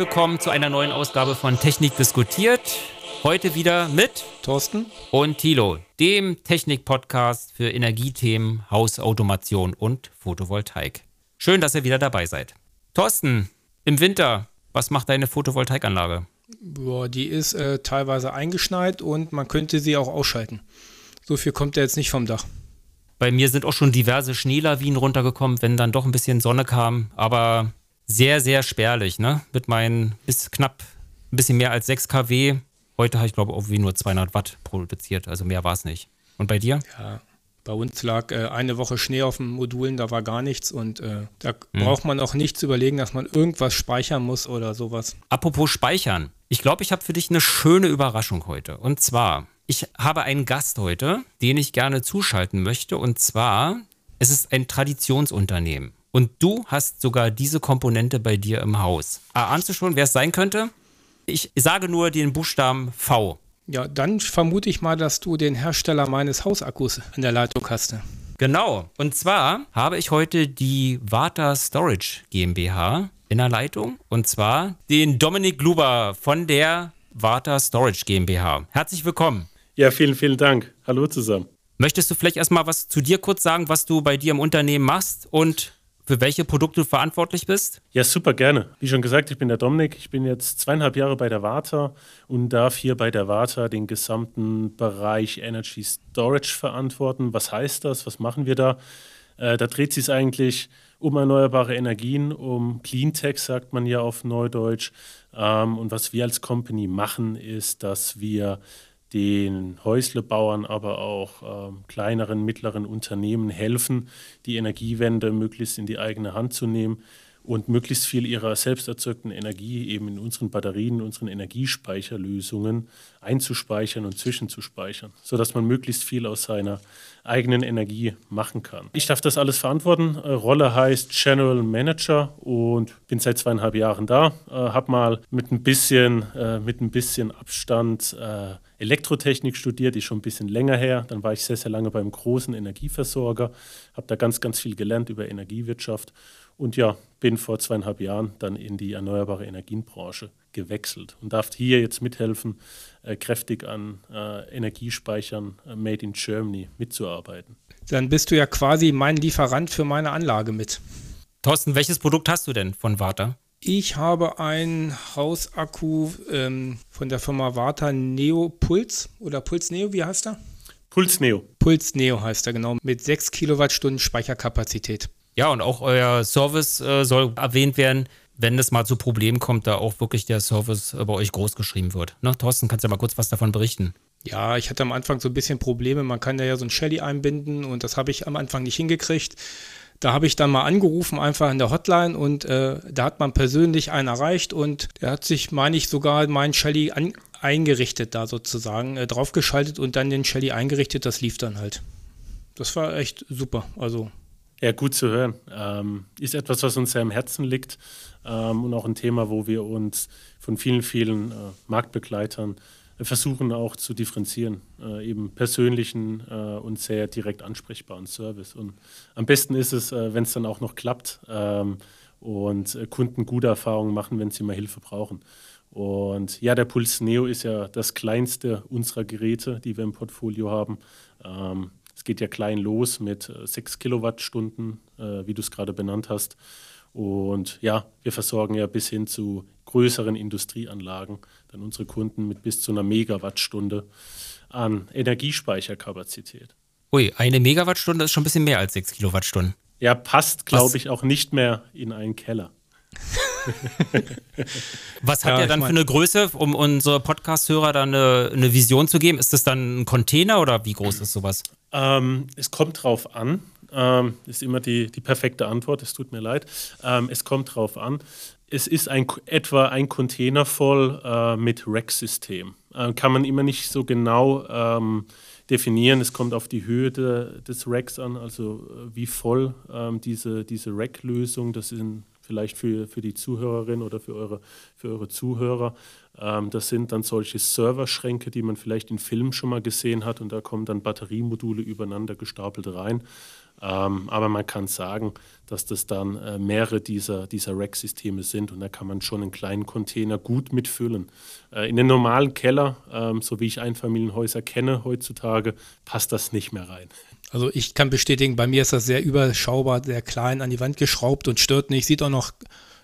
Willkommen zu einer neuen Ausgabe von Technik diskutiert. Heute wieder mit Thorsten und Thilo, dem Technik-Podcast für Energiethemen, Hausautomation und Photovoltaik. Schön, dass ihr wieder dabei seid. Thorsten, im Winter, was macht deine Photovoltaikanlage? Boah, die ist äh, teilweise eingeschneit und man könnte sie auch ausschalten. So viel kommt ja jetzt nicht vom Dach. Bei mir sind auch schon diverse Schneelawinen runtergekommen, wenn dann doch ein bisschen Sonne kam, aber sehr, sehr spärlich, ne? Mit meinen bis knapp ein bisschen mehr als 6 kW. Heute habe ich, glaube ich, irgendwie nur 200 Watt produziert, also mehr war es nicht. Und bei dir? Ja, bei uns lag äh, eine Woche Schnee auf den Modulen, da war gar nichts und äh, da hm. braucht man auch nichts überlegen, dass man irgendwas speichern muss oder sowas. Apropos Speichern. Ich glaube, ich habe für dich eine schöne Überraschung heute. Und zwar, ich habe einen Gast heute, den ich gerne zuschalten möchte. Und zwar, es ist ein Traditionsunternehmen. Und du hast sogar diese Komponente bei dir im Haus. Ahnst du schon, wer es sein könnte? Ich sage nur den Buchstaben V. Ja, dann vermute ich mal, dass du den Hersteller meines Hausakkus in der Leitung hast. Genau. Und zwar habe ich heute die Vata Storage GmbH in der Leitung. Und zwar den Dominik Gluber von der Vata Storage GmbH. Herzlich willkommen. Ja, vielen, vielen Dank. Hallo zusammen. Möchtest du vielleicht erstmal was zu dir kurz sagen, was du bei dir im Unternehmen machst und für welche Produkte du verantwortlich bist? Ja, super gerne. Wie schon gesagt, ich bin der Dominik. Ich bin jetzt zweieinhalb Jahre bei der Warta und darf hier bei der Warta den gesamten Bereich Energy Storage verantworten. Was heißt das? Was machen wir da? Äh, da dreht sich es eigentlich um erneuerbare Energien, um Cleantech, sagt man ja auf Neudeutsch. Ähm, und was wir als Company machen, ist, dass wir den Häuslebauern, aber auch ähm, kleineren, mittleren Unternehmen helfen, die Energiewende möglichst in die eigene Hand zu nehmen und möglichst viel ihrer selbst erzeugten Energie eben in unseren Batterien, in unseren Energiespeicherlösungen einzuspeichern und zwischenzuspeichern, sodass man möglichst viel aus seiner eigenen Energie machen kann. Ich darf das alles verantworten. Äh, Rolle heißt General Manager und bin seit zweieinhalb Jahren da. Äh, habe mal mit ein bisschen, äh, mit ein bisschen Abstand äh, Elektrotechnik studiert, ist schon ein bisschen länger her. Dann war ich sehr, sehr lange beim großen Energieversorger, habe da ganz, ganz viel gelernt über Energiewirtschaft und ja, bin vor zweieinhalb Jahren dann in die erneuerbare Energienbranche gewechselt und darf hier jetzt mithelfen, äh, kräftig an äh, Energiespeichern äh, Made in Germany mitzuarbeiten. Dann bist du ja quasi mein Lieferant für meine Anlage mit. Thorsten, welches Produkt hast du denn von Warta? Ich habe einen Hausakku ähm, von der Firma Warta Neo Puls oder Puls Neo, wie heißt er? Puls Neo. Puls Neo heißt er genau, mit 6 Kilowattstunden Speicherkapazität. Ja, und auch euer Service äh, soll erwähnt werden wenn es mal zu Problemen kommt, da auch wirklich der Service bei euch groß geschrieben wird. Ne? Thorsten, kannst du ja mal kurz was davon berichten? Ja, ich hatte am Anfang so ein bisschen Probleme. Man kann ja so ein Shelly einbinden und das habe ich am Anfang nicht hingekriegt. Da habe ich dann mal angerufen, einfach in der Hotline und äh, da hat man persönlich einen erreicht und der hat sich, meine ich, sogar meinen Shelly an, eingerichtet da sozusagen, äh, draufgeschaltet und dann den Shelly eingerichtet. Das lief dann halt. Das war echt super. Also ja, gut zu hören. Ähm, ist etwas, was uns sehr am Herzen liegt ähm, und auch ein Thema, wo wir uns von vielen, vielen äh, Marktbegleitern äh, versuchen auch zu differenzieren. Äh, eben persönlichen äh, und sehr direkt ansprechbaren Service. Und am besten ist es, äh, wenn es dann auch noch klappt ähm, und äh, Kunden gute Erfahrungen machen, wenn sie mal Hilfe brauchen. Und ja, der Puls Neo ist ja das kleinste unserer Geräte, die wir im Portfolio haben. Ähm, es geht ja klein los mit 6 äh, Kilowattstunden, äh, wie du es gerade benannt hast. Und ja, wir versorgen ja bis hin zu größeren Industrieanlagen dann unsere Kunden mit bis zu einer Megawattstunde an Energiespeicherkapazität. Ui, eine Megawattstunde ist schon ein bisschen mehr als 6 Kilowattstunden. Ja, passt, glaube ich, auch nicht mehr in einen Keller. Was hat ja, er dann für eine Größe, um unsere Podcast-Hörer dann eine, eine, Vision zu geben? Ist das dann ein Container oder wie groß ist sowas? Ähm, es kommt drauf an. Ähm, ist immer die, die perfekte Antwort, es tut mir leid. Ähm, es kommt drauf an. Es ist ein, etwa ein Container voll äh, mit Rack-System. Äh, kann man immer nicht so genau ähm, definieren. Es kommt auf die Höhe de, des Racks an, also äh, wie voll ähm, diese, diese Rack-Lösung, das sind vielleicht für, für die Zuhörerin oder für eure, für eure Zuhörer. Ähm, das sind dann solche Serverschränke, die man vielleicht in Filmen schon mal gesehen hat und da kommen dann Batteriemodule übereinander gestapelt rein. Ähm, aber man kann sagen, dass das dann äh, mehrere dieser, dieser Rack-Systeme sind und da kann man schon einen kleinen Container gut mitfüllen. Äh, in den normalen Keller, ähm, so wie ich Einfamilienhäuser kenne heutzutage, passt das nicht mehr rein. Also ich kann bestätigen, bei mir ist das sehr überschaubar, sehr klein an die Wand geschraubt und stört nicht, sieht auch noch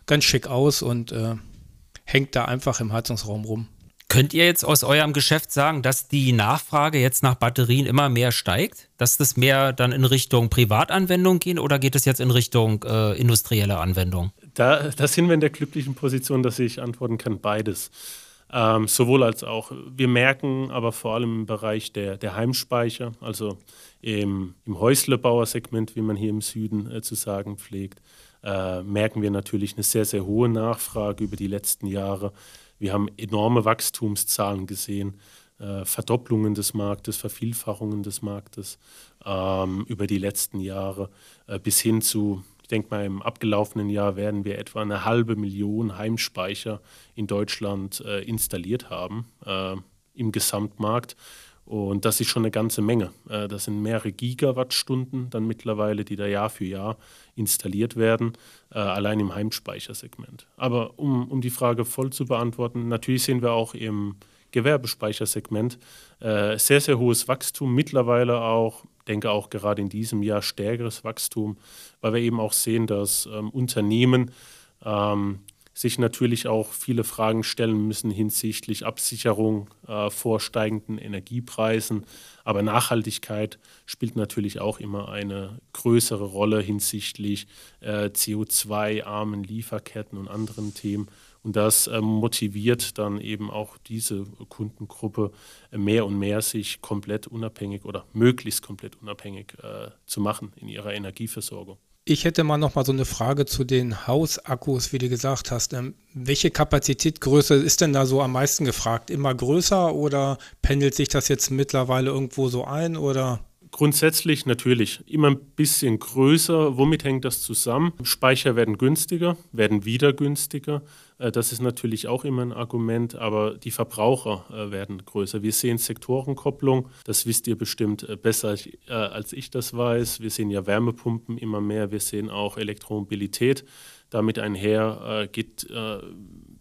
ganz schick aus und äh, hängt da einfach im Heizungsraum rum. Könnt ihr jetzt aus eurem Geschäft sagen, dass die Nachfrage jetzt nach Batterien immer mehr steigt? Dass das mehr dann in Richtung Privatanwendung geht oder geht es jetzt in Richtung äh, industrielle Anwendung? Da, da sind wir in der glücklichen Position, dass ich antworten kann, beides. Ähm, sowohl als auch. Wir merken aber vor allem im Bereich der, der Heimspeicher, also im, im Häuslebauersegment, wie man hier im Süden äh, zu sagen pflegt, äh, merken wir natürlich eine sehr, sehr hohe Nachfrage über die letzten Jahre. Wir haben enorme Wachstumszahlen gesehen, äh, Verdopplungen des Marktes, Vervielfachungen des Marktes ähm, über die letzten Jahre äh, bis hin zu, ich denke mal, im abgelaufenen Jahr werden wir etwa eine halbe Million Heimspeicher in Deutschland äh, installiert haben äh, im Gesamtmarkt. Und das ist schon eine ganze Menge. Äh, das sind mehrere Gigawattstunden dann mittlerweile, die da Jahr für Jahr installiert werden, äh, allein im Heimspeichersegment. Aber um, um die Frage voll zu beantworten, natürlich sehen wir auch im Gewerbespeichersegment äh, sehr, sehr hohes Wachstum, mittlerweile auch, denke auch gerade in diesem Jahr stärkeres Wachstum, weil wir eben auch sehen, dass ähm, Unternehmen ähm, sich natürlich auch viele Fragen stellen müssen hinsichtlich Absicherung äh, vor steigenden Energiepreisen. Aber Nachhaltigkeit spielt natürlich auch immer eine größere Rolle hinsichtlich äh, CO2-armen Lieferketten und anderen Themen. Und das äh, motiviert dann eben auch diese Kundengruppe mehr und mehr, sich komplett unabhängig oder möglichst komplett unabhängig äh, zu machen in ihrer Energieversorgung. Ich hätte mal noch mal so eine Frage zu den Hausakkus, wie du gesagt hast. Ähm, welche Kapazitätgröße ist denn da so am meisten gefragt? Immer größer oder pendelt sich das jetzt mittlerweile irgendwo so ein oder? Grundsätzlich natürlich immer ein bisschen größer. Womit hängt das zusammen? Speicher werden günstiger, werden wieder günstiger. Äh, das ist natürlich auch immer ein Argument, aber die Verbraucher äh, werden größer. Wir sehen Sektorenkopplung, das wisst ihr bestimmt äh, besser als ich das weiß. Wir sehen ja Wärmepumpen immer mehr, wir sehen auch Elektromobilität. Damit einher geht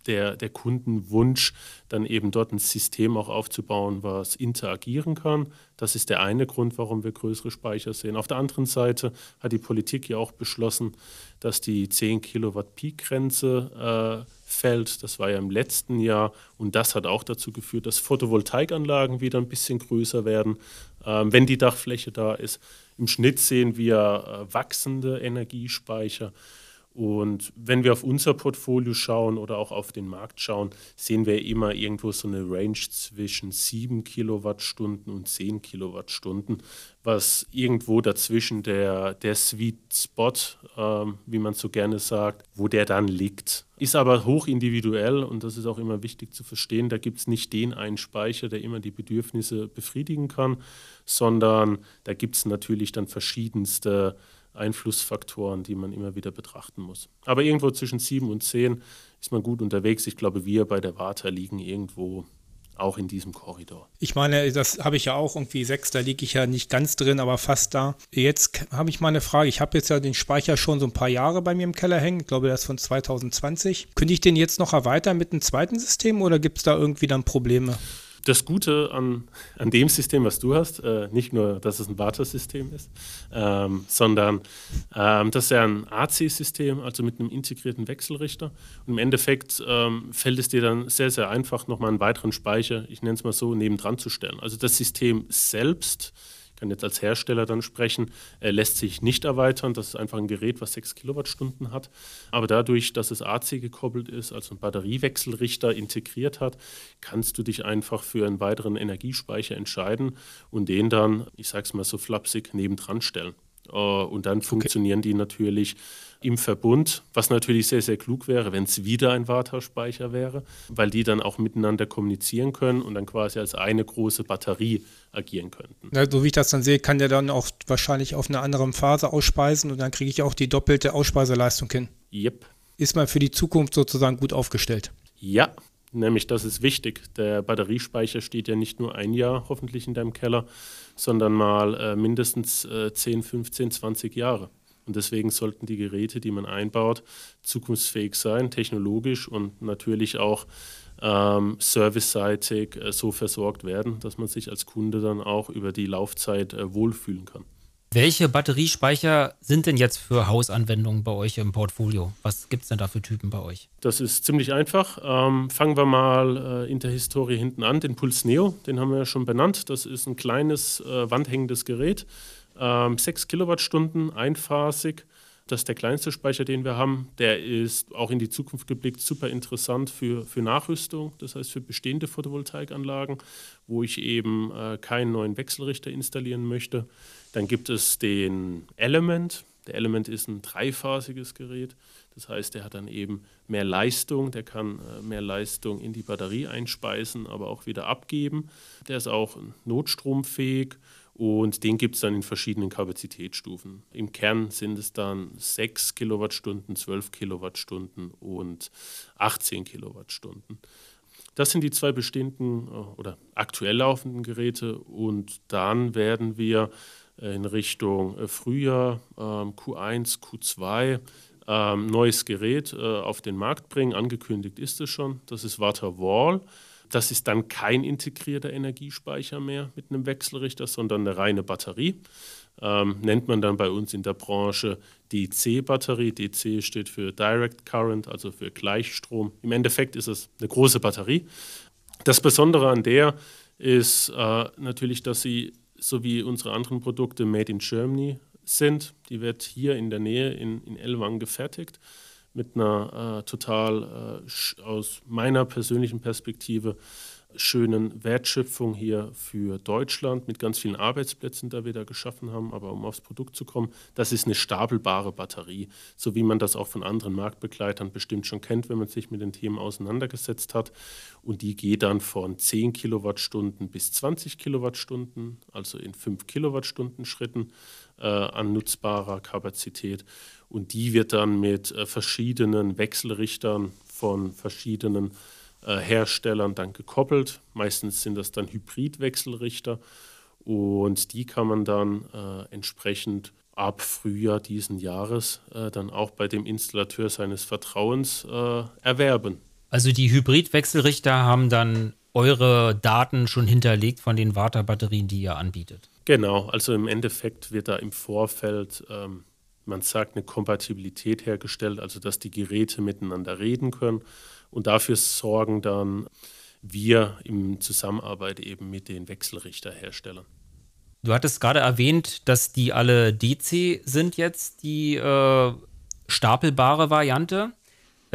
der, der Kundenwunsch, dann eben dort ein System auch aufzubauen, was interagieren kann. Das ist der eine Grund, warum wir größere Speicher sehen. Auf der anderen Seite hat die Politik ja auch beschlossen, dass die 10 Kilowatt Peak-Grenze äh, fällt. Das war ja im letzten Jahr und das hat auch dazu geführt, dass Photovoltaikanlagen wieder ein bisschen größer werden, äh, wenn die Dachfläche da ist. Im Schnitt sehen wir äh, wachsende Energiespeicher. Und wenn wir auf unser Portfolio schauen oder auch auf den Markt schauen, sehen wir immer irgendwo so eine Range zwischen 7 Kilowattstunden und 10 Kilowattstunden, was irgendwo dazwischen der, der Sweet Spot, ähm, wie man so gerne sagt, wo der dann liegt. Ist aber hoch individuell und das ist auch immer wichtig zu verstehen. Da gibt es nicht den einen Speicher, der immer die Bedürfnisse befriedigen kann, sondern da gibt es natürlich dann verschiedenste Einflussfaktoren, die man immer wieder betrachten muss. Aber irgendwo zwischen sieben und zehn ist man gut unterwegs. Ich glaube, wir bei der Warta liegen irgendwo auch in diesem Korridor. Ich meine, das habe ich ja auch irgendwie sechs, da liege ich ja nicht ganz drin, aber fast da. Jetzt habe ich mal eine Frage. Ich habe jetzt ja den Speicher schon so ein paar Jahre bei mir im Keller hängen. Ich glaube, der ist von 2020. Könnte ich den jetzt noch erweitern mit einem zweiten System oder gibt es da irgendwie dann Probleme? Das Gute an, an dem System, was du hast, äh, nicht nur, dass es ein Wartesystem ist, ähm, sondern ähm, das ist ja ein AC-System, also mit einem integrierten Wechselrichter. Und im Endeffekt ähm, fällt es dir dann sehr, sehr einfach, nochmal einen weiteren Speicher, ich nenne es mal so, nebendran zu stellen. Also das System selbst kann jetzt als Hersteller dann sprechen, äh, lässt sich nicht erweitern. Das ist einfach ein Gerät, was 6 Kilowattstunden hat. Aber dadurch, dass es AC gekoppelt ist, also ein Batteriewechselrichter integriert hat, kannst du dich einfach für einen weiteren Energiespeicher entscheiden und den dann, ich sage es mal so flapsig, nebendran stellen. Äh, und dann okay. funktionieren die natürlich im Verbund, was natürlich sehr, sehr klug wäre, wenn es wieder ein Wartauspeicher wäre, weil die dann auch miteinander kommunizieren können und dann quasi als eine große Batterie agieren könnten. Ja, so wie ich das dann sehe, kann der dann auch wahrscheinlich auf einer anderen Phase ausspeisen und dann kriege ich auch die doppelte Ausspeiserleistung hin. Yep. Ist man für die Zukunft sozusagen gut aufgestellt? Ja, Nämlich, das ist wichtig. Der Batteriespeicher steht ja nicht nur ein Jahr hoffentlich in deinem Keller, sondern mal äh, mindestens äh, 10, 15, 20 Jahre. Und deswegen sollten die Geräte, die man einbaut, zukunftsfähig sein, technologisch und natürlich auch ähm, serviceseitig äh, so versorgt werden, dass man sich als Kunde dann auch über die Laufzeit äh, wohlfühlen kann. Welche Batteriespeicher sind denn jetzt für Hausanwendungen bei euch im Portfolio? Was gibt es denn da für Typen bei euch? Das ist ziemlich einfach. Ähm, fangen wir mal äh, in der Historie hinten an. Den Puls Neo, den haben wir ja schon benannt. Das ist ein kleines, äh, wandhängendes Gerät. Ähm, 6 Kilowattstunden, einphasig. Das ist der kleinste Speicher, den wir haben. Der ist auch in die Zukunft geblickt super interessant für, für Nachrüstung, das heißt für bestehende Photovoltaikanlagen, wo ich eben äh, keinen neuen Wechselrichter installieren möchte. Dann gibt es den Element. Der Element ist ein dreiphasiges Gerät. Das heißt, der hat dann eben mehr Leistung, der kann äh, mehr Leistung in die Batterie einspeisen, aber auch wieder abgeben. Der ist auch notstromfähig und den gibt es dann in verschiedenen Kapazitätsstufen. Im Kern sind es dann 6 Kilowattstunden, 12 Kilowattstunden und 18 Kilowattstunden. Das sind die zwei bestehenden äh, oder aktuell laufenden Geräte und dann werden wir in Richtung äh, Frühjahr, Q1, Q2 neues Gerät äh, auf den Markt bringen. Angekündigt ist es schon. Das ist Water Wall. Das ist dann kein integrierter Energiespeicher mehr mit einem Wechselrichter, sondern eine reine Batterie. Ähm, nennt man dann bei uns in der Branche DC-Batterie. DC steht für Direct Current, also für Gleichstrom. Im Endeffekt ist es eine große Batterie. Das Besondere an der ist äh, natürlich, dass sie so wie unsere anderen Produkte made in Germany sind. Die wird hier in der Nähe in, in Ellwangen gefertigt mit einer äh, total äh, aus meiner persönlichen Perspektive schönen Wertschöpfung hier für Deutschland mit ganz vielen Arbeitsplätzen, die wir da geschaffen haben. Aber um aufs Produkt zu kommen, das ist eine stapelbare Batterie, so wie man das auch von anderen Marktbegleitern bestimmt schon kennt, wenn man sich mit den Themen auseinandergesetzt hat. Und die geht dann von 10 Kilowattstunden bis 20 Kilowattstunden, also in 5 Kilowattstunden Schritten äh, an nutzbarer Kapazität. Und die wird dann mit äh, verschiedenen Wechselrichtern von verschiedenen äh, Herstellern dann gekoppelt. Meistens sind das dann Hybridwechselrichter und die kann man dann äh, entsprechend ab Frühjahr diesen Jahres äh, dann auch bei dem Installateur seines Vertrauens äh, erwerben. Also die Hybridwechselrichter haben dann eure Daten schon hinterlegt von den Warta-Batterien, die ihr anbietet. Genau, also im Endeffekt wird da im Vorfeld ähm, man sagt, eine Kompatibilität hergestellt, also dass die Geräte miteinander reden können. Und dafür sorgen dann wir in Zusammenarbeit eben mit den Wechselrichterherstellern. Du hattest gerade erwähnt, dass die alle DC sind jetzt, die äh, stapelbare Variante.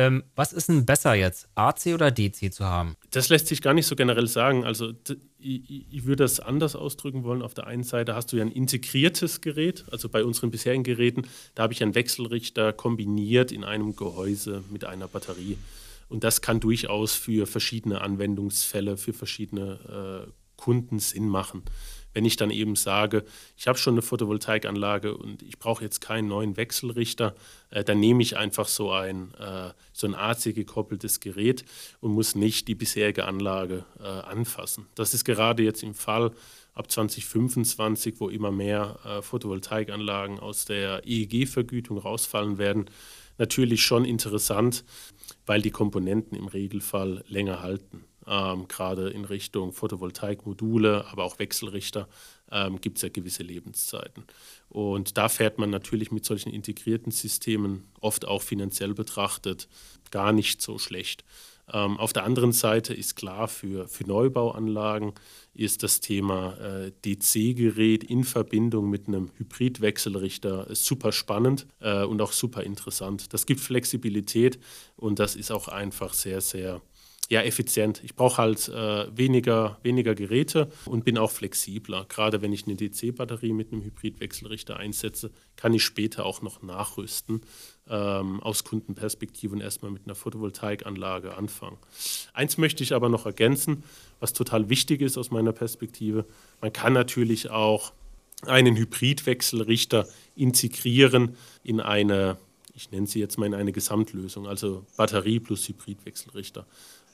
Ähm, was ist denn besser jetzt, AC oder DC zu haben? Das lässt sich gar nicht so generell sagen. Also ich, ich, würde das anders ausdrücken wollen. Auf der einen Seite hast du ja ein integriertes Gerät, also bei unseren bisherigen Geräten, da habe ich einen Wechselrichter kombiniert in einem Gehäuse mit einer Batterie. Und das kann durchaus für verschiedene Anwendungsfälle, für verschiedene äh, Kunden Sinn machen. Wenn ich dann eben sage, ich habe schon eine Photovoltaikanlage und ich brauche jetzt keinen neuen Wechselrichter, äh, dann nehme ich einfach so ein, äh, so ein AC gekoppeltes Gerät und muss nicht die bisherige Anlage äh, anfassen. Das ist gerade jetzt im Fall ab 2025, wo immer mehr äh, Photovoltaikanlagen aus der EEG-Vergütung rausfallen werden, natürlich schon interessant, weil die Komponenten im Regelfall länger halten ähm, gerade in Richtung Photovoltaikmodule, aber auch Wechselrichter, ähm, gibt es ja gewisse Lebenszeiten. Und da fährt man natürlich mit solchen integrierten Systemen oft auch finanziell betrachtet gar nicht so schlecht. Ähm, auf der anderen Seite ist klar, für, für Neubauanlagen ist das Thema äh, DC-Gerät in Verbindung mit einem Hybridwechselrichter super spannend äh, und auch super interessant. Das gibt Flexibilität und das ist auch einfach sehr, sehr ja, effizient. Ich brauche halt äh, weniger, weniger Geräte und bin auch flexibler. Gerade wenn ich eine DC-Batterie mit einem Hybridwechselrichter einsetze, kann ich später auch noch nachrüsten ähm, aus Kundenperspektive und erstmal mit einer Photovoltaikanlage anfangen. Eins möchte ich aber noch ergänzen, was total wichtig ist aus meiner Perspektive. Man kann natürlich auch einen Hybridwechselrichter integrieren in eine ich nenne sie jetzt mal in eine Gesamtlösung, also Batterie plus Hybridwechselrichter.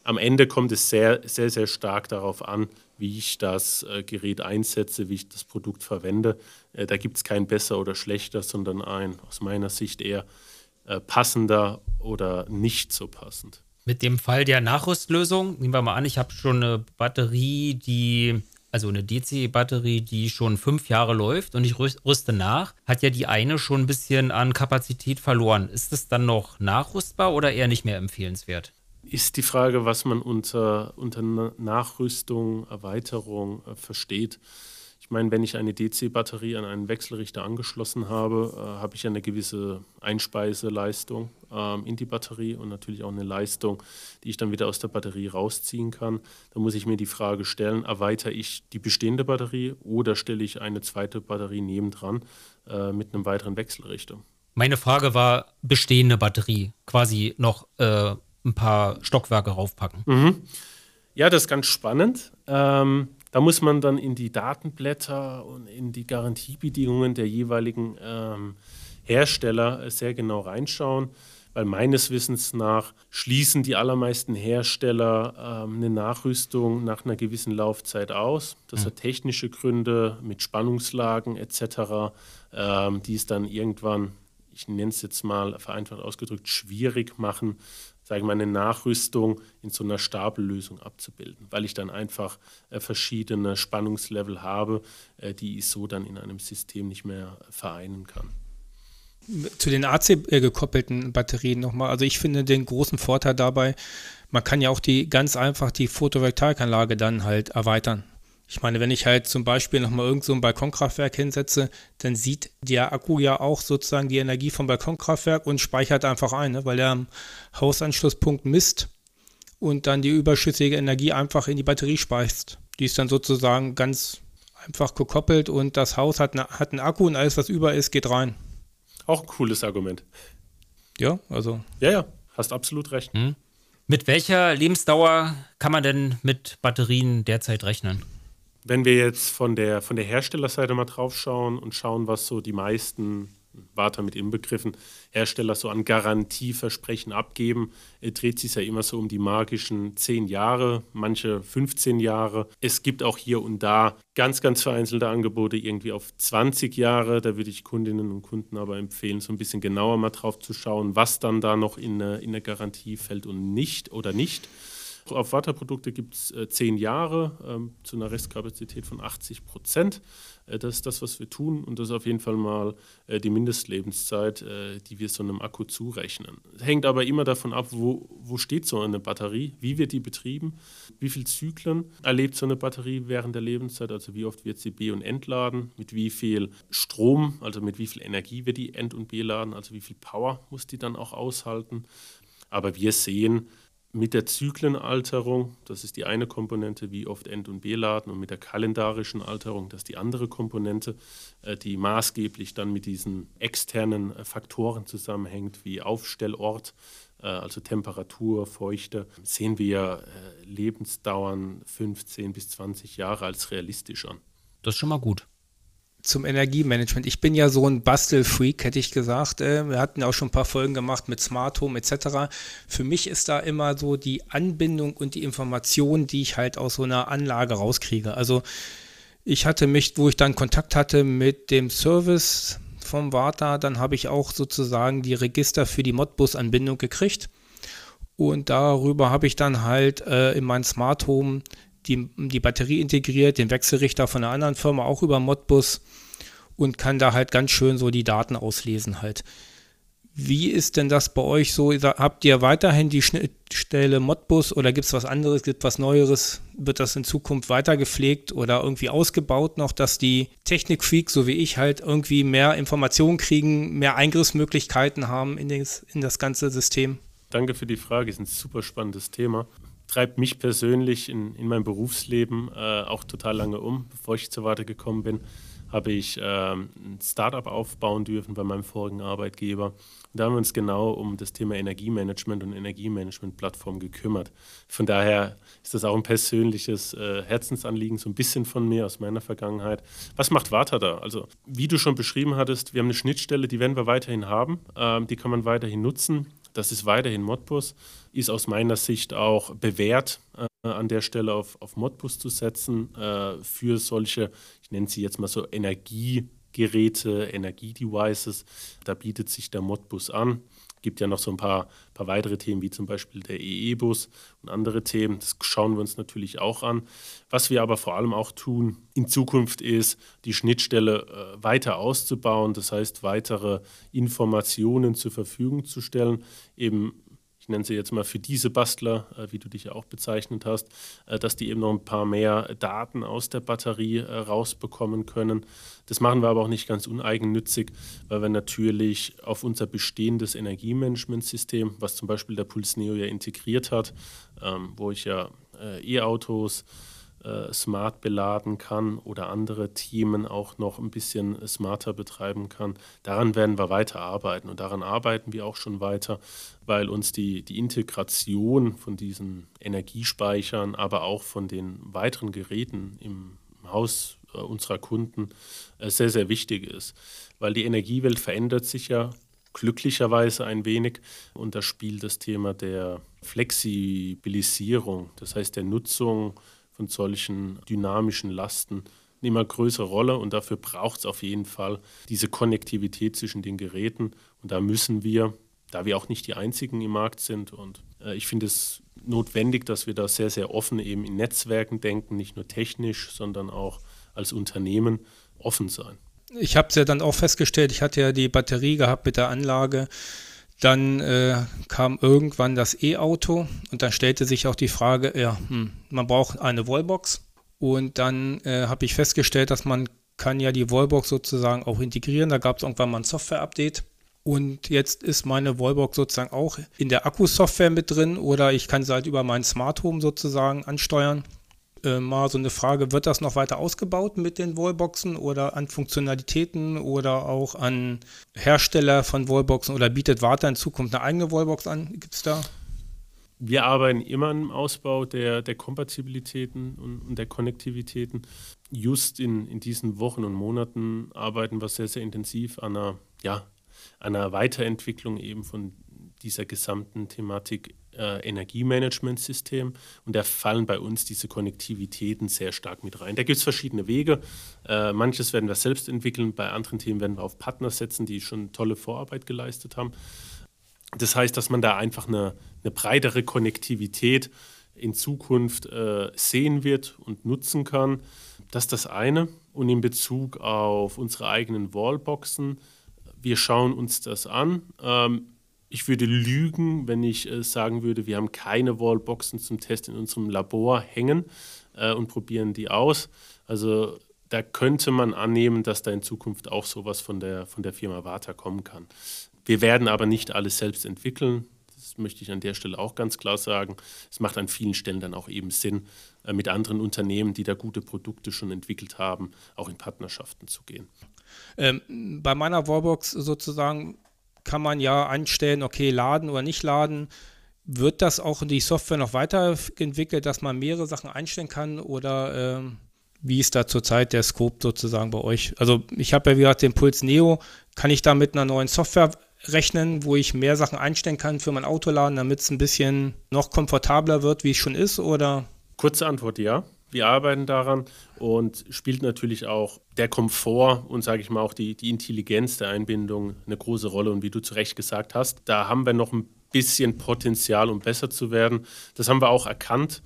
Am Ende kommt es sehr, sehr, sehr stark darauf an, wie ich das äh, Gerät einsetze, wie ich das Produkt verwende. Äh, da gibt es kein besser oder schlechter, sondern ein aus meiner Sicht eher äh, passender oder nicht so passend. Mit dem Fall der Nachrüstlösung, nehmen wir mal an, ich habe schon eine Batterie, die also eine DC-Batterie, die schon fünf Jahre läuft und ich rüste nach, hat ja die eine schon ein bisschen an Kapazität verloren. Ist es dann noch nachrüstbar oder eher nicht mehr empfehlenswert? Ist die Frage, was man unter, unter Nachrüstung, Erweiterung äh, versteht. Ich meine, wenn ich eine DC-Batterie an einen Wechselrichter angeschlossen habe, äh, habe ich eine gewisse Einspeiseleistung ähm, in die Batterie und natürlich auch eine Leistung, die ich dann wieder aus der Batterie rausziehen kann. Da muss ich mir die Frage stellen, erweitere ich die bestehende Batterie oder stelle ich eine zweite Batterie nebendran äh, mit einem weiteren Wechselrichter? Meine Frage war bestehende Batterie, quasi noch äh, ein paar Stockwerke raufpacken. Mhm. Ja, das ist ganz spannend. Ähm, da muss man dann in die Datenblätter und in die Garantiebedingungen der jeweiligen ähm, Hersteller sehr genau reinschauen, weil meines Wissens nach schließen die allermeisten Hersteller ähm, eine Nachrüstung nach einer gewissen Laufzeit aus. Das mhm. hat technische Gründe mit Spannungslagen etc., ähm, die es dann irgendwann, ich nenne es jetzt mal vereinfacht ausgedrückt, schwierig machen, sage ich mal, eine Nachrüstung in so einer Stapellösung abzubilden, weil ich dann einfach äh, verschiedene Spannungslevel habe, äh, die ich so dann in einem System nicht mehr vereinen kann. Zu den AC äh, Batterien nochmal. Also ich finde den großen Vorteil dabei, man kann ja auch die ganz einfach die Photovoltaikanlage dann halt erweitern. Ich meine, wenn ich halt zum Beispiel nochmal irgend so ein Balkonkraftwerk hinsetze, dann sieht der Akku ja auch sozusagen die Energie vom Balkonkraftwerk und speichert einfach ein, ne? weil er am Hausanschlusspunkt misst und dann die überschüssige Energie einfach in die Batterie speist. Die ist dann sozusagen ganz einfach gekoppelt und das Haus hat, ne, hat einen Akku und alles, was über ist, geht rein. Auch ein cooles Argument. Ja, also. Ja, ja, hast absolut recht. Hm. Mit welcher Lebensdauer kann man denn mit Batterien derzeit rechnen? Wenn wir jetzt von der, von der Herstellerseite mal drauf schauen und schauen, was so die meisten, Warta mit inbegriffen, Hersteller so an Garantieversprechen abgeben, äh, dreht sich ja immer so um die magischen 10 Jahre, manche 15 Jahre. Es gibt auch hier und da ganz, ganz vereinzelte Angebote irgendwie auf 20 Jahre. Da würde ich Kundinnen und Kunden aber empfehlen, so ein bisschen genauer mal drauf zu schauen, was dann da noch in eine, in eine Garantie fällt und nicht oder nicht. Auf Wasserprodukte gibt es äh, zehn Jahre ähm, zu einer Restkapazität von 80 Prozent. Äh, das ist das, was wir tun und das ist auf jeden Fall mal äh, die Mindestlebenszeit, die wir so einem Akku zurechnen. Hängt aber immer davon ab, wo, wo steht so eine Batterie, wie wird die betrieben, wie viele Zyklen erlebt so eine Batterie während der Lebenszeit, also wie oft wird sie B- und entladen, mit wie viel Strom, also mit wie viel Energie wird die End- und B-laden, also wie viel Power muss die dann auch aushalten. Aber wir sehen, mit der Zyklenalterung, das ist die eine Komponente, wie oft End- und B-Laden, und mit der kalendarischen Alterung, das ist die andere Komponente, äh, die maßgeblich dann mit diesen externen äh, Faktoren zusammenhängt, wie Aufstellort, äh, also Temperatur, Feuchte, sehen wir Lebensdauern 15 bis 20 Jahre als realistisch an. Das ist schon mal gut zum Energiemanagement. Ich bin ja so ein Bastelfreak, hätte ich gesagt. Äh, wir hatten auch schon ein paar Folgen gemacht mit Smart Home etc. Für mich ist da immer so die Anbindung und die Information, die ich halt aus so einer Anlage rauskriege. Also ich hatte mich, wo ich dann Kontakt hatte mit dem Service vom Warta, dann habe ich auch sozusagen die Register für die Modbus-Anbindung gekriegt. Und darüber habe ich dann halt äh, in mein Smart Home die, die Batterie integriert, den Wechselrichter von einer anderen Firma auch über Modbus und kann da halt ganz schön so die Daten auslesen halt. Wie ist denn das bei euch so? Habt ihr weiterhin die Schnittstelle Modbus oder gibt es was anderes, gibt was Neueres? Wird das in Zukunft weiter gepflegt oder irgendwie ausgebaut noch, dass die Technikfreaks, so wie ich, halt irgendwie mehr Informationen kriegen, mehr Eingriffsmöglichkeiten haben in das, in das ganze System? Danke für die Frage, ist ein super spannendes Thema treibt mich persönlich in, in meinem Berufsleben äh, auch total lange um, bevor ich zur Warte gekommen bin. habe ich ähm, ein Startup aufbauen dürfen bei meinem vorigen Arbeitgeber. Da haben wir uns genau um das Thema Energiemanagement und Energiemanagement-Plattform gekümmert. Von daher ist das auch ein persönliches äh, Herzensanliegen, so ein bisschen von mir aus meiner Vergangenheit. Was macht Warta da? Also, wie du schon beschrieben hattest, wir haben eine Schnittstelle, die werden wir weiterhin haben, ähm, die kann man weiterhin nutzen. Das ist weiterhin Modbus, ist aus meiner Sicht auch bewährt, äh, an der Stelle auf, auf Modbus zu setzen äh, für solche, ich nenne sie jetzt mal so Energiegeräte, Energiedevices. Da bietet sich der Modbus an gibt ja noch so ein paar, paar weitere Themen, wie zum Beispiel der EE-Bus und andere Themen. Das schauen wir uns natürlich auch an. Was wir aber vor allem auch tun in Zukunft ist, die Schnittstelle äh, weiter auszubauen, das heißt weitere Informationen zur Verfügung zu stellen, eben ich nenne sie jetzt mal für diese Bastler, äh, wie du dich ja auch bezeichnet hast, äh, dass die eben noch ein paar mehr Daten aus der Batterie äh, rausbekommen können. Das machen wir aber auch nicht ganz uneigennützig, weil wir natürlich auf unser bestehendes Energiemanagementsystem, was zum Beispiel der Puls Neo ja integriert hat, ähm, wo ich ja E-Autos, äh, smart beladen kann oder andere Themen auch noch ein bisschen smarter betreiben kann. Daran werden wir weiter arbeiten und daran arbeiten wir auch schon weiter, weil uns die, die Integration von diesen Energiespeichern, aber auch von den weiteren Geräten im Haus äh, unserer Kunden äh, sehr, sehr wichtig ist. Weil die Energiewelt verändert sich ja glücklicherweise ein wenig und da spielt das Thema der Flexibilisierung, das heißt der Nutzung von solchen dynamischen Lasten eine immer größere Rolle und dafür braucht es auf jeden Fall diese Konnektivität zwischen den Geräten und da müssen wir, da wir auch nicht die einzigen im Markt sind und äh, ich finde es notwendig, dass wir da sehr, sehr offen eben in Netzwerken denken, nicht nur technisch, sondern auch als Unternehmen offen sein. Ich habe es ja dann auch festgestellt, ich hatte ja die Batterie gehabt mit der Anlage. Dann äh, kam irgendwann das E-Auto und dann stellte sich auch die Frage, ja, hm, man braucht eine Wallbox. Und dann äh, habe ich festgestellt, dass man kann ja die Wallbox sozusagen auch integrieren. Da gab es irgendwann mal ein Software-Update. Und jetzt ist meine Wallbox sozusagen auch in der Akku-Software mit drin oder ich kann sie halt über mein Smart Home sozusagen ansteuern äh, mal so eine Frage, wird das noch weiter ausgebaut mit den Wallboxen oder an Funktionalitäten oder auch an Hersteller von Wallboxen oder bietet Warta in Zukunft eine eigene Wallbox an? Gibt es da? Wir arbeiten immer im Ausbau der, der Kompatibilitäten und, und, der Konnektivitäten. Just in, in diesen Wochen und Monaten arbeiten wir sehr, sehr intensiv an einer, ja, einer Weiterentwicklung eben von dieser gesamten Thematik äh, Energiemanagementsystem und da fallen bei uns diese Konnektivitäten sehr stark mit rein. Da gibt es verschiedene Wege. Äh, manches werden wir selbst entwickeln, bei anderen Themen werden wir auf Partner setzen, die schon tolle Vorarbeit geleistet haben. Das heißt, dass man da einfach eine, eine breitere Konnektivität in Zukunft äh, sehen wird und nutzen kann. Das ist das eine. Und in Bezug auf unsere eigenen Wallboxen, wir schauen uns das an. Ähm, ich würde lügen, wenn ich äh, sagen würde, wir haben keine Wallboxen zum Test in unserem Labor hängen äh, und probieren die aus. Also da könnte man annehmen, dass da in Zukunft auch sowas von der, von der Firma Vata kommen kann. Wir werden aber nicht alles selbst entwickeln. Das möchte ich an der Stelle auch ganz klar sagen. Es macht an vielen Stellen dann auch eben Sinn, äh, mit anderen Unternehmen, die da gute Produkte schon entwickelt haben, auch in Partnerschaften zu gehen. Ähm, bei meiner Wallbox sozusagen kann man ja einstellen, okay, laden oder nicht laden. Wird das auch in die Software noch weiterentwickelt, dass man mehrere Sachen einstellen kann oder ähm, wie ist da zurzeit der Scope sozusagen bei euch? Also ich habe ja wie gesagt den Puls Neo, kann ich da mit einer neuen Software rechnen, wo ich mehr Sachen einstellen kann für mein Autoladen, damit es ein bisschen noch komfortabler wird, wie es schon ist oder? Kurze Antwort, ja. Wir arbeiten daran und spielt natürlich auch der Komfort und sage ich mal auch die, die Intelligenz der Einbindung eine große Rolle. Und wie du zu Recht gesagt hast, da haben wir noch ein bisschen Potenzial, um besser zu werden. Das haben wir auch erkannt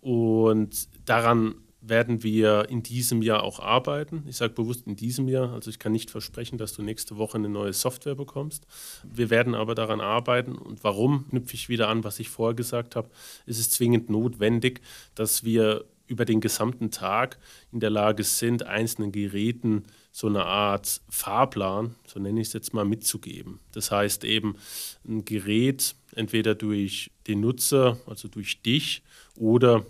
und daran werden wir in diesem Jahr auch arbeiten. Ich sage bewusst in diesem Jahr, also ich kann nicht versprechen, dass du nächste Woche eine neue Software bekommst. Wir werden aber daran arbeiten. Und warum knüpfe ich wieder an, was ich vorher gesagt habe? Es ist zwingend notwendig, dass wir über den gesamten Tag in der Lage sind, einzelnen Geräten so eine Art Fahrplan, so nenne ich es jetzt mal, mitzugeben. Das heißt eben, ein Gerät entweder durch den Nutzer, also durch dich, oder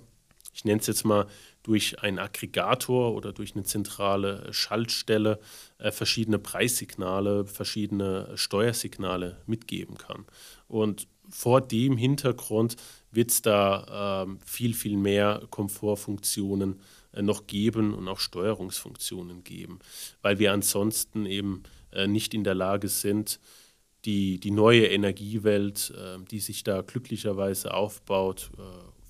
ich nenne es jetzt mal durch einen Aggregator oder durch eine zentrale Schaltstelle äh, verschiedene Preissignale, verschiedene Steuersignale mitgeben kann. Und vor dem Hintergrund wird es da äh, viel, viel mehr Komfortfunktionen äh, noch geben und auch Steuerungsfunktionen geben, weil wir ansonsten eben äh, nicht in der Lage sind, die, die neue Energiewelt, äh, die sich da glücklicherweise aufbaut,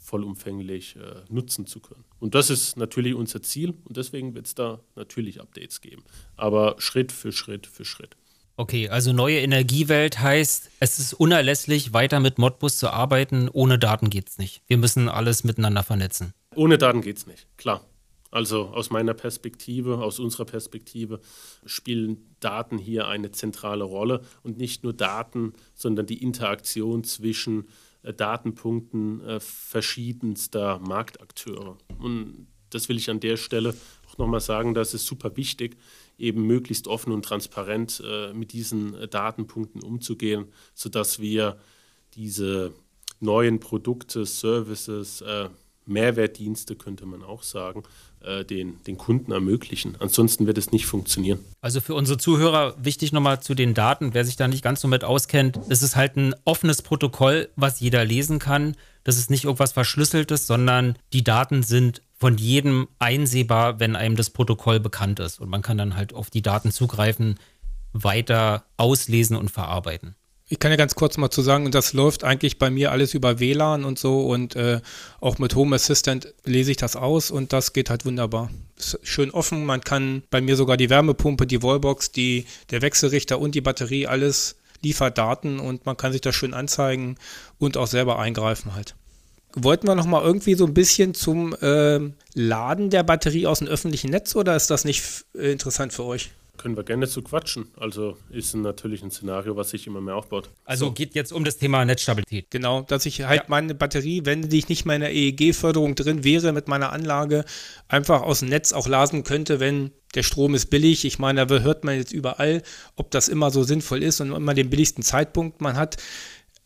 vollumfänglich nutzen zu können. Und das ist natürlich unser Ziel und deswegen wird es da natürlich Updates geben. Aber Schritt für Schritt für Schritt. Okay, also neue Energiewelt heißt, es ist unerlässlich, weiter mit Modbus zu arbeiten. Ohne Daten geht es nicht. Wir müssen alles miteinander vernetzen. Ohne Daten geht es nicht, klar. Also aus meiner Perspektive, aus unserer Perspektive spielen Daten hier eine zentrale Rolle und nicht nur Daten, sondern die Interaktion zwischen äh, Datenpunkten äh, verschiedenster Marktakteure. Und das will ich an der Stelle auch nochmal sagen, das ist super wichtig, eben möglichst offen und transparent äh, mit diesen Datenpunkten umzugehen, sodass wir diese neuen Produkte, Services, Mehrwertdienste, könnte man auch sagen, äh, den, den Kunden ermöglichen. Ansonsten wird es nicht funktionieren. Also für unsere Zuhörer wichtig nochmal zu den Daten, wer sich da nicht ganz so mit auskennt, es ist halt ein offenes Protokoll, was jeder lesen kann. Das ist nicht irgendwas Verschlüsseltes, sondern die Daten sind von jedem einsehbar, wenn einem das Protokoll bekannt ist. Und man kann dann halt auf die Daten zugreifen, weiter auslesen und verarbeiten. Ich kann ja ganz kurz mal zu sagen, und das läuft eigentlich bei mir alles über WLAN und so und äh, auch mit Home Assistant lese ich das aus und das geht halt wunderbar. Ist schön offen, man kann bei mir sogar die Wärmepumpe, die Wallbox, die, der Wechselrichter und die Batterie alles liefert Daten und man kann sich das schön anzeigen und auch selber eingreifen halt. Wollten wir noch mal irgendwie so ein bisschen zum äh, Laden der Batterie aus dem öffentlichen Netz oder ist das nicht äh, interessant für euch? Können wir gerne zu quatschen. Also ist natürlich ein Szenario, was sich immer mehr aufbaut. Also so. geht jetzt um das Thema Netzstabilität. Genau, dass ich halt ja. meine Batterie, wenn ich nicht meiner EEG-Förderung drin wäre mit meiner Anlage, einfach aus dem Netz auch lasen könnte, wenn der Strom ist billig. Ich meine, da hört man jetzt überall, ob das immer so sinnvoll ist und immer den billigsten Zeitpunkt man hat.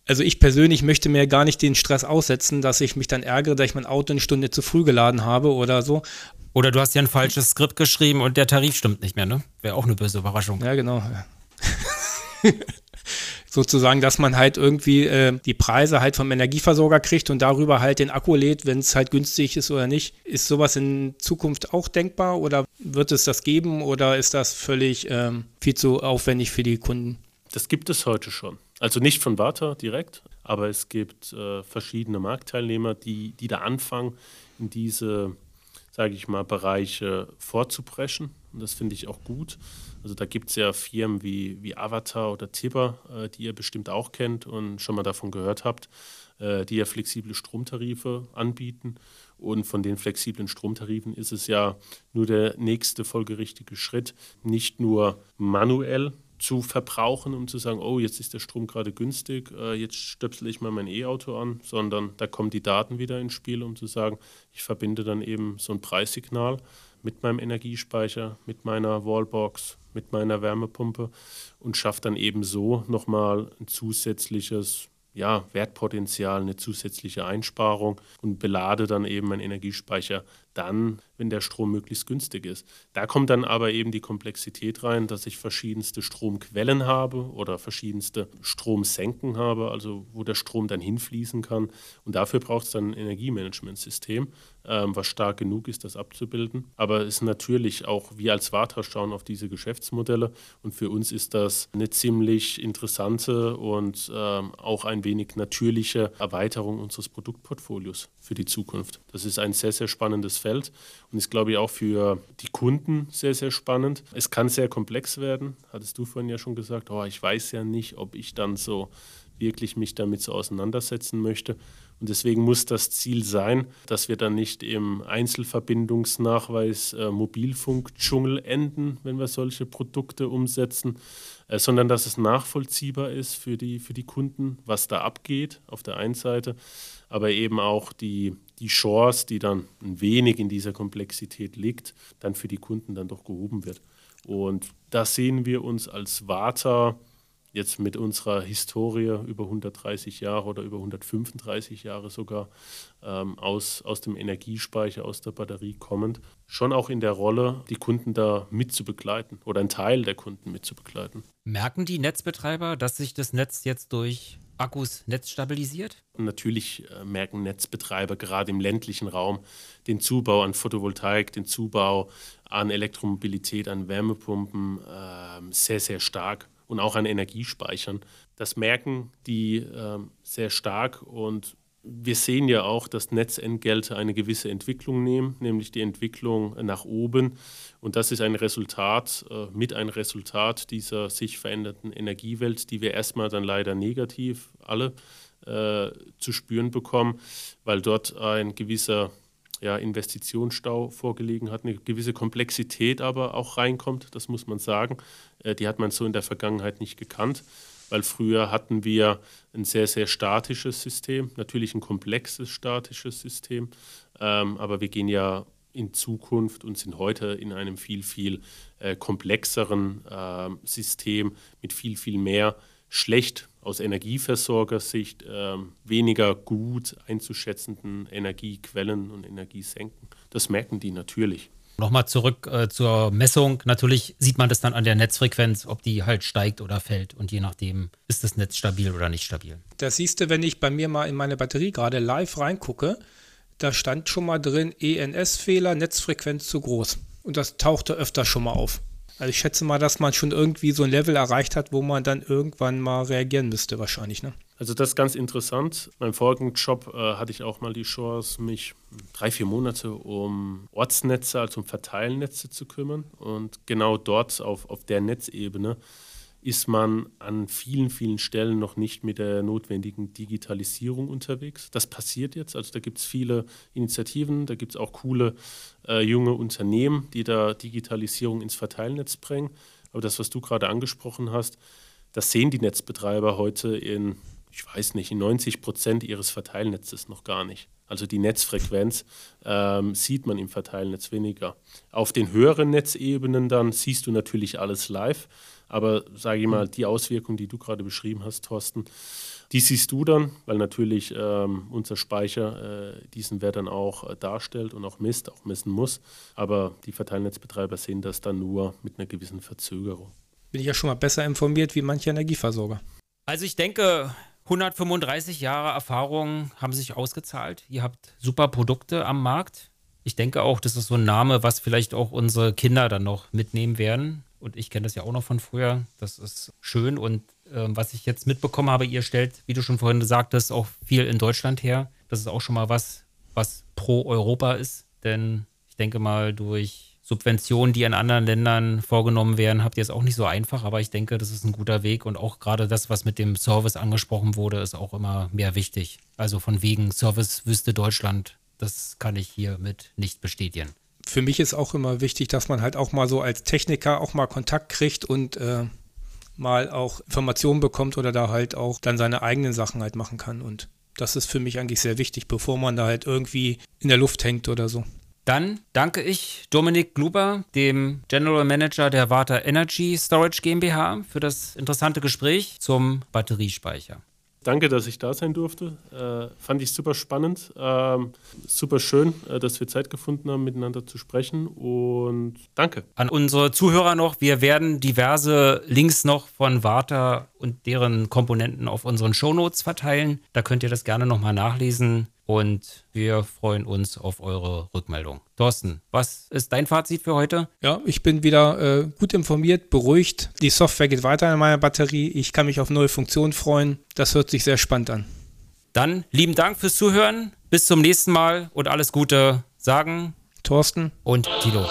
Also ich persönlich möchte mir gar nicht den Stress aussetzen, dass ich mich dann ärgere, dass ich mein Auto eine Stunde zu früh geladen habe oder so. Oder du hast ja ein falsches Skript geschrieben und der Tarif stimmt nicht mehr, ne? Wäre auch eine böse Überraschung. Ja, genau. Sozusagen, dass man halt irgendwie äh, die Preise halt vom Energieversorger kriegt und darüber halt den Akku lädt, wenn es halt günstig ist oder nicht. Ist sowas in Zukunft auch denkbar oder wird es das geben oder ist das völlig ähm, viel zu aufwendig für die Kunden? Das gibt es heute schon. Also nicht von Warta direkt, aber es gibt äh, verschiedene Marktteilnehmer, die, die da anfangen, in diese sage ich mal, Bereiche vorzupreschen. Und das finde ich auch gut. Also da gibt es ja Firmen wie, wie Avatar oder Tibber, äh, die ihr bestimmt auch kennt und schon mal davon gehört habt, äh, die ja flexible Stromtarife anbieten. Und von den flexiblen Stromtarifen ist es ja nur der nächste folgerichtige Schritt, nicht nur manuell zu verbrauchen, um zu sagen, oh, jetzt ist der Strom gerade günstig, äh, jetzt stöpsel ich mal mein E-Auto an, sondern da kommen die Daten wieder ins Spiel, um zu sagen, ich verbinde dann eben so ein Preissignal mit meinem Energiespeicher, mit meiner Wallbox, mit meiner Wärmepumpe und schaffe dann eben so nochmal ein zusätzliches ja, Wertpotenzial, eine zusätzliche Einsparung und belade dann eben meinen Energiespeicher dann, wenn der Strom möglichst günstig ist. Da kommt dann aber eben die Komplexität rein, dass ich verschiedenste Stromquellen habe oder verschiedenste Stromsenken habe, also wo der Strom dann hinfließen kann. Und dafür braucht es dann ein Energiemanagementsystem, ähm, was stark genug ist, das abzubilden. Aber es ist natürlich auch, wir als Warta schauen auf diese Geschäftsmodelle und für uns ist das eine ziemlich interessante und ähm, auch ein wenig natürliche Erweiterung unseres Produktportfolios für die Zukunft. Das ist ein sehr, sehr spannendes Feld und ist, glaube ich, auch für die Kunden sehr, sehr spannend. Es kann sehr komplex werden, hattest du vorhin ja schon gesagt. Oh, ich weiß ja nicht, ob ich dann so wirklich mich damit so auseinandersetzen möchte. Und deswegen muss das Ziel sein, dass wir dann nicht im Einzelverbindungsnachweis äh, Mobilfunkdschungel enden, wenn wir solche Produkte umsetzen, äh, sondern dass es nachvollziehbar ist für die, für die Kunden, was da abgeht auf der einen Seite, aber eben auch die, die Chance, die dann ein wenig in dieser Komplexität liegt, dann für die Kunden dann doch gehoben wird. Und da sehen wir uns als Warta jetzt mit unserer Historie über 130 Jahre oder über 135 Jahre sogar ähm, aus, aus dem Energiespeicher, aus der Batterie kommend, schon auch in der Rolle, die Kunden da mitzubegleiten oder einen Teil der Kunden mitzubegleiten. Merken die Netzbetreiber, dass sich das Netz jetzt durch Akkus netzstabilisiert? Natürlich äh, merken Netzbetreiber gerade im ländlichen Raum den Zubau an Photovoltaik, den Zubau an Elektromobilität, an Wärmepumpen äh, sehr, sehr stark und auch an Energiespeichern. Das merken die äh, sehr stark und wir sehen ja auch, dass Netzentgelte eine gewisse Entwicklung nehmen, nämlich die Entwicklung nach oben. Und das ist ein Resultat, äh, mit ein Resultat dieser sich veränderten Energiewelt, die wir erstmal dann leider negativ alle äh, zu spüren bekommen, weil dort ein gewisser ja, Investitionsstau vorgelegen hat, eine gewisse Komplexität aber auch reinkommt, das muss man sagen. Äh, die hat man so in der Vergangenheit nicht gekannt, weil früher hatten wir ein sehr, sehr statisches System, natürlich ein komplexes statisches System, ähm, aber wir gehen ja in Zukunft und sind heute in einem viel, viel äh, komplexeren äh, System mit viel, viel mehr schlecht aus Energieversorgersicht äh, weniger gut einzuschätzenden Energiequellen und Energiesenken. Das merken die natürlich. Nochmal zurück äh, zur Messung. Natürlich sieht man das dann an der Netzfrequenz, ob die halt steigt oder fällt. Und je nachdem ist das Netz stabil oder nicht stabil. Das siehst du, wenn ich bei mir mal in meine Batterie gerade live reingucke. Da stand schon mal drin ENS-Fehler, Netzfrequenz zu groß. Und das tauchte öfter schon mal auf. Also ich schätze mal, dass man schon irgendwie so ein Level erreicht hat, wo man dann irgendwann mal reagieren müsste, wahrscheinlich. Ne? Also das ist ganz interessant. Beim vorigen Job äh, hatte ich auch mal die Chance, mich drei, vier Monate um Ortsnetze, also um Verteilnetze zu kümmern. Und genau dort auf, auf der Netzebene ist man an vielen, vielen Stellen noch nicht mit der notwendigen Digitalisierung unterwegs. Das passiert jetzt. Also da gibt es viele Initiativen, da gibt es auch coole äh, junge Unternehmen, die da Digitalisierung ins Verteilnetz bringen. Aber das, was du gerade angesprochen hast, das sehen die Netzbetreiber heute in, ich weiß nicht, in 90 Prozent ihres Verteilnetzes noch gar nicht. Also die Netzfrequenz ähm, sieht man im Verteilnetz weniger. Auf den höheren Netzebenen dann siehst du natürlich alles live. Aber sage ich mal, die Auswirkungen, die du gerade beschrieben hast, Thorsten, die siehst du dann, weil natürlich ähm, unser Speicher äh, diesen Wert dann auch äh, darstellt und auch misst, auch messen muss. Aber die Verteilnetzbetreiber sehen das dann nur mit einer gewissen Verzögerung. Bin ich ja schon mal besser informiert wie manche Energieversorger. Also ich denke, 135 Jahre Erfahrung haben sich ausgezahlt. Ihr habt super Produkte am Markt. Ich denke auch, das ist so ein Name, was vielleicht auch unsere Kinder dann noch mitnehmen werden und ich kenne das ja auch noch von früher. Das ist schön und äh, was ich jetzt mitbekommen habe, ihr stellt, wie du schon vorhin gesagt hast, auch viel in Deutschland her. Das ist auch schon mal was, was pro Europa ist, denn ich denke mal, durch Subventionen, die in anderen Ländern vorgenommen werden, habt ihr es auch nicht so einfach, aber ich denke, das ist ein guter Weg und auch gerade das, was mit dem Service angesprochen wurde, ist auch immer mehr wichtig. Also von wegen Servicewüste Deutschland, das kann ich hiermit nicht bestätigen für mich ist auch immer wichtig, dass man halt auch mal so als Techniker auch mal Kontakt kriegt und äh, mal auch Informationen bekommt oder da halt auch dann seine eigenen Sachen halt machen kann. Und das ist für mich eigentlich sehr wichtig, bevor man da halt irgendwie in der Luft hängt oder so. Dann danke ich Dominik Gluber, dem General Manager der Warta Energy Storage GmbH, für das interessante Gespräch zum Batteriespeicher. Danke, dass ich da sein durfte. Äh, fand ich super spannend. Ähm, super schön, äh, dass wir Zeit gefunden haben, miteinander zu sprechen. Und danke. An unsere Zuhörer noch, wir werden diverse Links noch von Warta und deren Komponenten auf unseren Shownotes verteilen. Da könnt ihr das gerne nochmal nachlesen und wir freuen uns auf eure Rückmeldung. Thorsten, was ist dein Fazit für heute? Ja, ich bin wieder äh, gut informiert, beruhigt. Die Software geht weiter in meiner Batterie. Ich kann mich auf neue Funktionen freuen. Das hört sich sehr spannend an. Dann lieben Dank fürs Zuhören. Bis zum nächsten Mal und alles Gute sagen Thorsten und Tilo.